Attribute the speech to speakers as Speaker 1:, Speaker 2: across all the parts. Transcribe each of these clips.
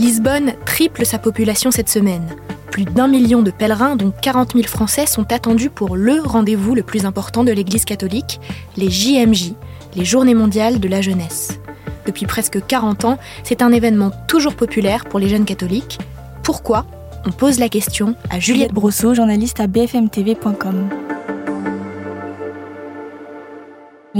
Speaker 1: Lisbonne triple sa population cette semaine. Plus d'un million de pèlerins, dont 40 000 Français, sont attendus pour le rendez-vous le plus important de l'Église catholique, les JMJ, les Journées mondiales de la jeunesse. Depuis presque 40 ans, c'est un événement toujours populaire pour les jeunes catholiques. Pourquoi? On pose la question à Juliette
Speaker 2: Brosseau, journaliste à bfmtv.com.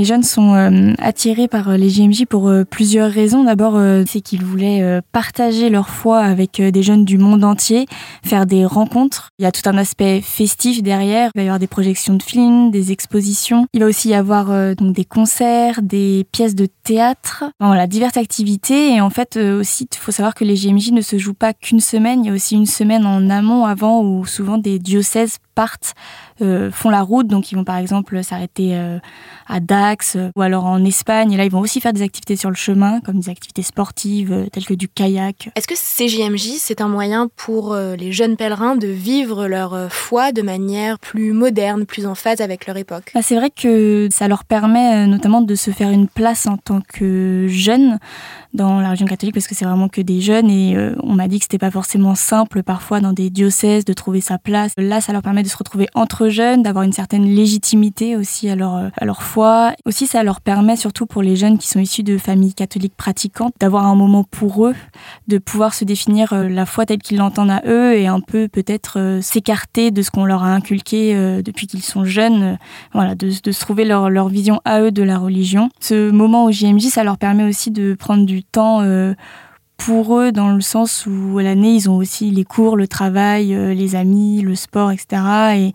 Speaker 2: Les jeunes sont euh, attirés par euh, les JMJ pour euh, plusieurs raisons. D'abord, c'est qu'ils voulaient partager leur foi avec des jeunes du monde entier, faire des rencontres. Il y a tout un aspect festif derrière. Il va y avoir des projections de films, des expositions. Il va aussi y avoir donc des concerts, des pièces de théâtre. voilà, diverses activités. Et en fait, aussi, il faut savoir que les JMJ ne se jouent pas qu'une semaine. Il y a aussi une semaine en amont, avant, où souvent des diocèses partent, euh, font la route. Donc, ils vont par exemple s'arrêter euh, à Dax euh, ou alors en Espagne. Et là, ils vont aussi faire des activités sur le chemin, comme des activités sportives telles que du kayak.
Speaker 1: Est-ce que CJMJ, c'est un moyen pour les jeunes pèlerins de vivre leur foi de manière plus moderne, plus en phase avec leur époque?
Speaker 2: Bah, C'est vrai que ça leur permet notamment de se faire une place en tant que jeunes dans la région catholique parce que c'est vraiment que des jeunes et on m'a dit que c'était pas forcément simple parfois dans des diocèses de trouver sa place. Là, ça leur permet de se retrouver entre jeunes, d'avoir une certaine légitimité aussi à leur, à leur foi. Aussi, ça leur permet, surtout pour les jeunes qui sont issus de familles catholiques pratiquantes, d'avoir un moment pour eux, de pouvoir se définir euh, la foi telle qu'ils l'entendent à eux et un peu peut-être euh, s'écarter de ce qu'on leur a inculqué euh, depuis qu'ils sont jeunes, voilà, de, de, se trouver leur, leur vision à eux de la religion. Ce moment au JMJ, ça leur permet aussi de prendre du temps pour eux dans le sens où à l'année ils ont aussi les cours, le travail, euh, les amis, le sport, etc. Et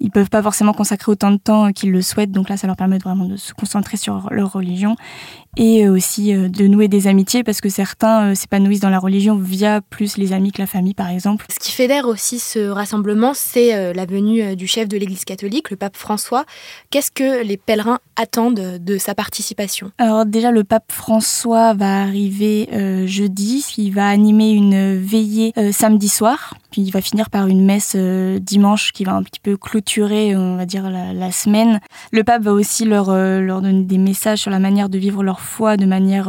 Speaker 2: ils peuvent pas forcément consacrer autant de temps qu'ils le souhaitent. Donc là, ça leur permet vraiment de se concentrer sur leur religion et euh, aussi euh, de nouer des amitiés parce que certains s'épanouissent dans la religion via plus les amis que la famille, par exemple.
Speaker 1: Ce qui fédère aussi ce rassemblement, c'est la venue du chef de l'Église catholique, le pape François. Qu'est-ce que les pèlerins attendent de sa participation?
Speaker 2: Alors déjà, le pape François va arriver jeudi, il va animer une veillée samedi soir, puis il va finir par une messe dimanche qui va un petit peu clôturer on va dire, la, semaine. Le pape va aussi leur, euh, leur donner des messages sur la manière de vivre leur foi de manière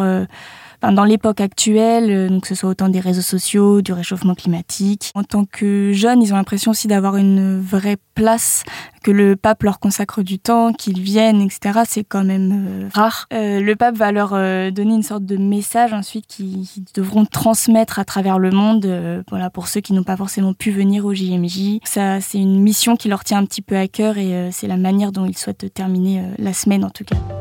Speaker 2: euh, dans l'époque actuelle, euh, donc que ce soit autant des réseaux sociaux, du réchauffement climatique. En tant que jeunes, ils ont l'impression aussi d'avoir une vraie place, que le pape leur consacre du temps, qu'ils viennent, etc. C'est quand même euh, rare. Euh, le pape va leur donner une sorte de message ensuite qu'ils devront transmettre à travers le monde, voilà, pour ceux qui n'ont pas forcément pu venir au JMJ. Ça, c'est une mission qui leur tient un petit peu à cœur et c'est la manière dont ils souhaitent terminer la semaine en tout cas.